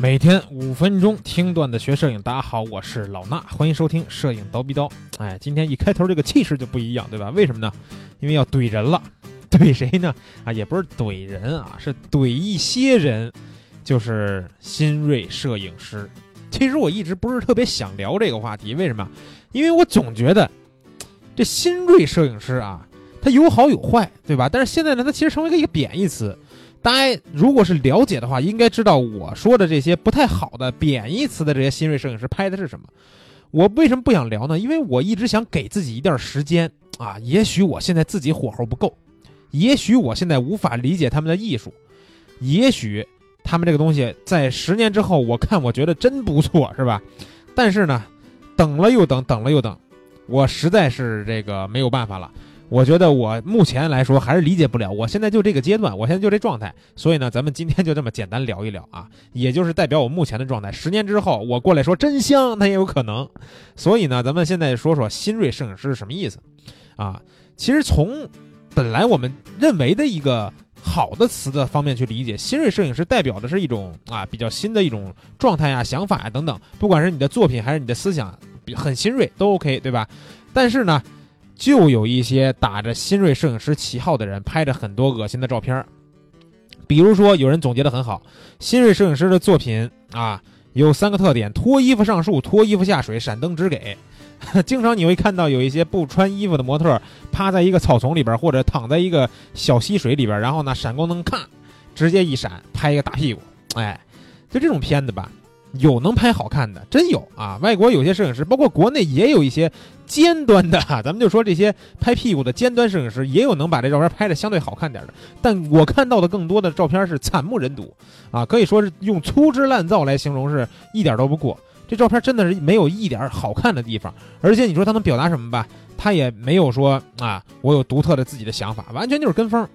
每天五分钟听段子学摄影，大家好，我是老衲，欢迎收听摄影刀逼刀。哎，今天一开头这个气势就不一样，对吧？为什么呢？因为要怼人了，怼谁呢？啊，也不是怼人啊，是怼一些人，就是新锐摄影师。其实我一直不是特别想聊这个话题，为什么？因为我总觉得这新锐摄影师啊，他有好有坏，对吧？但是现在呢，他其实成为一个贬义词。大家如果是了解的话，应该知道我说的这些不太好的贬义词的这些新锐摄影师拍的是什么。我为什么不想聊呢？因为我一直想给自己一点时间啊。也许我现在自己火候不够，也许我现在无法理解他们的艺术，也许他们这个东西在十年之后，我看我觉得真不错，是吧？但是呢，等了又等，等了又等，我实在是这个没有办法了。我觉得我目前来说还是理解不了，我现在就这个阶段，我现在就这状态，所以呢，咱们今天就这么简单聊一聊啊，也就是代表我目前的状态。十年之后我过来说真香，那也有可能。所以呢，咱们现在说说新锐摄影师是什么意思啊？其实从本来我们认为的一个好的词的方面去理解，新锐摄影师代表的是一种啊比较新的一种状态呀、想法呀等等，不管是你的作品还是你的思想，很新锐都 OK，对吧？但是呢。就有一些打着新锐摄影师旗号的人拍着很多恶心的照片比如说有人总结的很好，新锐摄影师的作品啊有三个特点：脱衣服上树、脱衣服下水、闪灯直给。经常你会看到有一些不穿衣服的模特趴在一个草丛里边，或者躺在一个小溪水里边，然后呢闪光灯咔直接一闪拍一个大屁股。哎，就这种片子吧。有能拍好看的，真有啊！外国有些摄影师，包括国内也有一些尖端的，咱们就说这些拍屁股的尖端摄影师，也有能把这照片拍的相对好看点的。但我看到的更多的照片是惨不忍睹啊，可以说是用粗制滥造来形容是一点都不过。这照片真的是没有一点好看的地方，而且你说他能表达什么吧，他也没有说啊，我有独特的自己的想法，完全就是跟风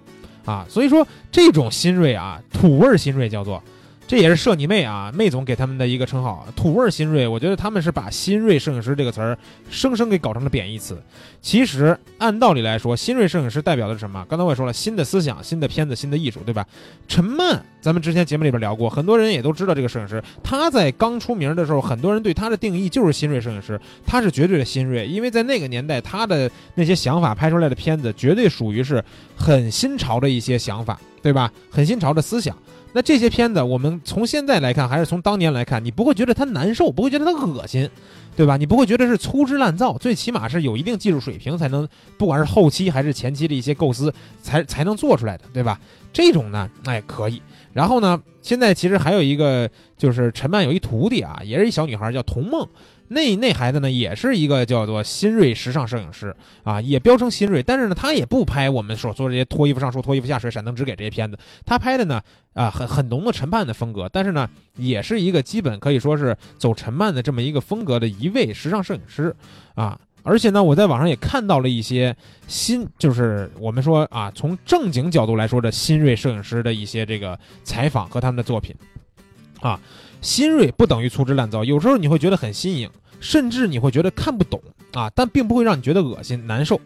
啊。所以说这种新锐啊，土味新锐叫做。这也是社你妹啊，妹总给他们的一个称号，土味新锐。我觉得他们是把新锐摄影师这个词儿生生给搞成了贬义词。其实按道理来说，新锐摄影师代表的是什么？刚才我也说了，新的思想、新的片子、新的艺术，对吧？陈曼，咱们之前节目里边聊过，很多人也都知道这个摄影师。他在刚出名的时候，很多人对他的定义就是新锐摄影师，他是绝对的新锐，因为在那个年代，他的那些想法拍出来的片子，绝对属于是很新潮的一些想法，对吧？很新潮的思想。那这些片子，我们从现在来看，还是从当年来看，你不会觉得它难受，不会觉得它恶心，对吧？你不会觉得是粗制滥造，最起码是有一定技术水平才能，不管是后期还是前期的一些构思，才才能做出来的，对吧？这种呢，哎，可以。然后呢，现在其实还有一个，就是陈曼有一徒弟啊，也是一小女孩，叫童梦。那那孩子呢，也是一个叫做新锐时尚摄影师啊，也标称新锐，但是呢，他也不拍我们所说这些脱衣服上树、脱衣服下水、闪灯直给这些片子，他拍的呢，啊，很很浓的陈曼的风格，但是呢，也是一个基本可以说是走陈曼的这么一个风格的一位时尚摄影师啊，而且呢，我在网上也看到了一些新，就是我们说啊，从正经角度来说的新锐摄影师的一些这个采访和他们的作品。啊。新锐不等于粗制滥造，有时候你会觉得很新颖，甚至你会觉得看不懂啊，但并不会让你觉得恶心难受。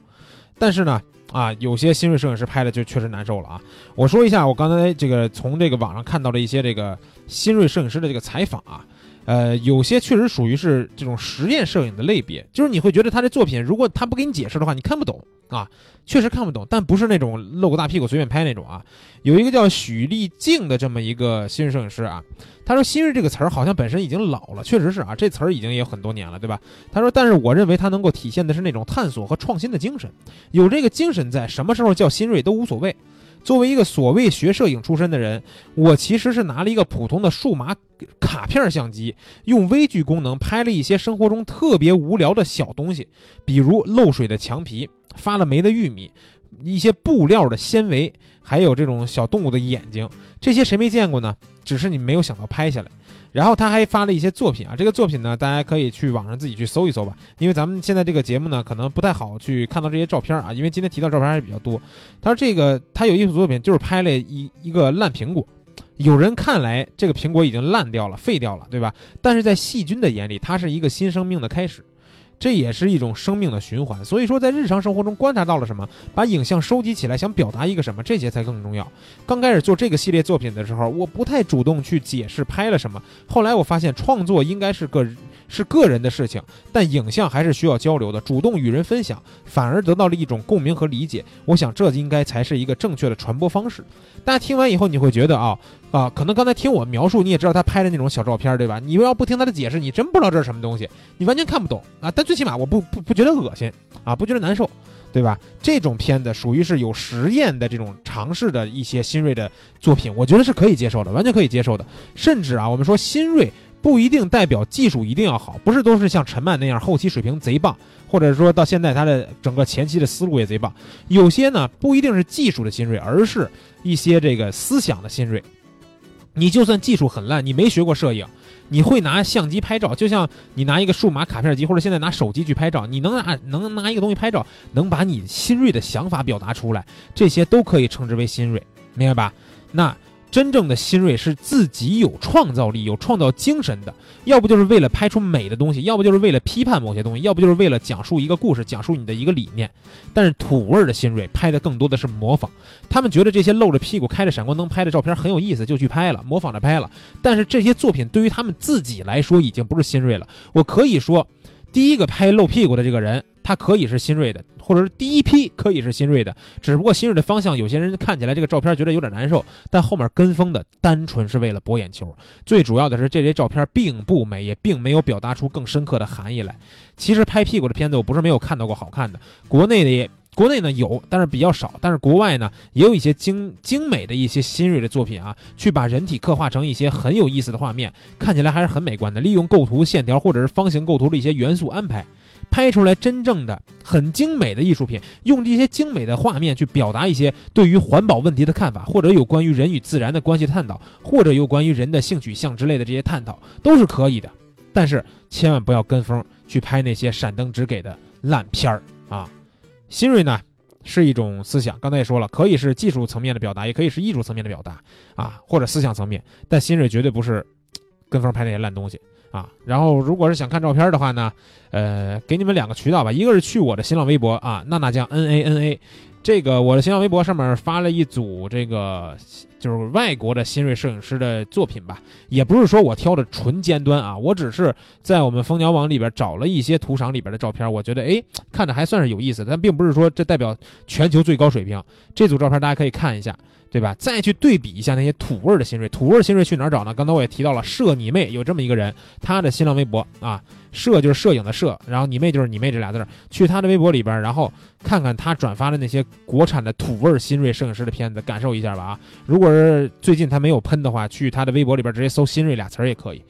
但是呢，啊，有些新锐摄影师拍的就确实难受了啊。我说一下，我刚才这个从这个网上看到的一些这个新锐摄影师的这个采访啊。呃，有些确实属于是这种实验摄影的类别，就是你会觉得他这作品，如果他不给你解释的话，你看不懂啊，确实看不懂。但不是那种露个大屁股随便拍那种啊。有一个叫许立静的这么一个新锐摄影师啊，他说“新锐”这个词儿好像本身已经老了，确实是啊，这词儿已经也很多年了，对吧？他说，但是我认为它能够体现的是那种探索和创新的精神，有这个精神在，什么时候叫新锐都无所谓。作为一个所谓学摄影出身的人，我其实是拿了一个普通的数码卡片相机，用微距功能拍了一些生活中特别无聊的小东西，比如漏水的墙皮、发了霉的玉米、一些布料的纤维，还有这种小动物的眼睛，这些谁没见过呢？只是你没有想到拍下来。然后他还发了一些作品啊，这个作品呢，大家可以去网上自己去搜一搜吧，因为咱们现在这个节目呢，可能不太好去看到这些照片啊，因为今天提到照片还是比较多。他说这个他有一组作品，就是拍了一一个烂苹果，有人看来这个苹果已经烂掉了、废掉了，对吧？但是在细菌的眼里，它是一个新生命的开始。这也是一种生命的循环。所以说，在日常生活中观察到了什么，把影像收集起来，想表达一个什么，这些才更重要。刚开始做这个系列作品的时候，我不太主动去解释拍了什么。后来我发现，创作应该是个是个人的事情，但影像还是需要交流的，主动与人分享，反而得到了一种共鸣和理解。我想，这应该才是一个正确的传播方式。大家听完以后，你会觉得啊啊，可能刚才听我描述，你也知道他拍的那种小照片，对吧？你要不听他的解释，你真不知道这是什么东西，你完全看不懂啊。但最起码我不不不觉得恶心啊，不觉得难受，对吧？这种片子属于是有实验的这种尝试的一些新锐的作品，我觉得是可以接受的，完全可以接受的。甚至啊，我们说新锐不一定代表技术一定要好，不是都是像陈曼那样后期水平贼棒，或者说到现在他的整个前期的思路也贼棒。有些呢不一定是技术的新锐，而是。一些这个思想的新锐，你就算技术很烂，你没学过摄影，你会拿相机拍照，就像你拿一个数码卡片机或者现在拿手机去拍照，你能拿能拿一个东西拍照，能把你新锐的想法表达出来，这些都可以称之为新锐，明白吧？那。真正的新锐是自己有创造力、有创造精神的，要不就是为了拍出美的东西，要不就是为了批判某些东西，要不就是为了讲述一个故事、讲述你的一个理念。但是土味的新锐拍的更多的是模仿，他们觉得这些露着屁股、开着闪光灯拍的照片很有意思，就去拍了，模仿着拍了。但是这些作品对于他们自己来说已经不是新锐了。我可以说，第一个拍露屁股的这个人。它可以是新锐的，或者是第一批可以是新锐的，只不过新锐的方向，有些人看起来这个照片觉得有点难受，但后面跟风的单纯是为了博眼球。最主要的是这些照片并不美，也并没有表达出更深刻的含义来。其实拍屁股的片子我不是没有看到过好看的，国内的也国内呢有，但是比较少。但是国外呢也有一些精精美的一些新锐的作品啊，去把人体刻画成一些很有意思的画面，看起来还是很美观的。利用构图线条或者是方形构图的一些元素安排。拍出来真正的很精美的艺术品，用这些精美的画面去表达一些对于环保问题的看法，或者有关于人与自然的关系探讨，或者有关于人的性取向之类的这些探讨，都是可以的。但是千万不要跟风去拍那些闪灯只给的烂片儿啊！新锐呢是一种思想，刚才也说了，可以是技术层面的表达，也可以是艺术层面的表达啊，或者思想层面。但新锐绝对不是跟风拍那些烂东西。啊，然后如果是想看照片的话呢，呃，给你们两个渠道吧，一个是去我的新浪微博啊，娜娜酱 N A N A，这个我的新浪微博上面发了一组这个就是外国的新锐摄影师的作品吧，也不是说我挑的纯尖端啊，我只是在我们蜂鸟网里边找了一些图赏里边的照片，我觉得哎看着还算是有意思，但并不是说这代表全球最高水平，这组照片大家可以看一下。对吧？再去对比一下那些土味的新锐，土味新锐去哪儿找呢？刚才我也提到了，摄你妹有这么一个人，他的新浪微博啊，摄就是摄影的摄，然后你妹就是你妹这俩字，去他的微博里边，然后看看他转发的那些国产的土味新锐摄影师的片子，感受一下吧啊！如果果是最近他没有喷的话，去他的微博里边直接搜“新锐”俩词儿也可以，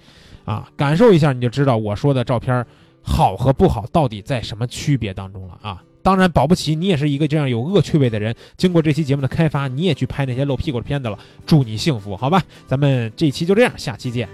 啊，感受一下你就知道我说的照片好和不好到底在什么区别当中了啊！当然，保不齐你也是一个这样有恶趣味的人。经过这期节目的开发，你也去拍那些露屁股的片子了。祝你幸福，好吧？咱们这一期就这样，下期见。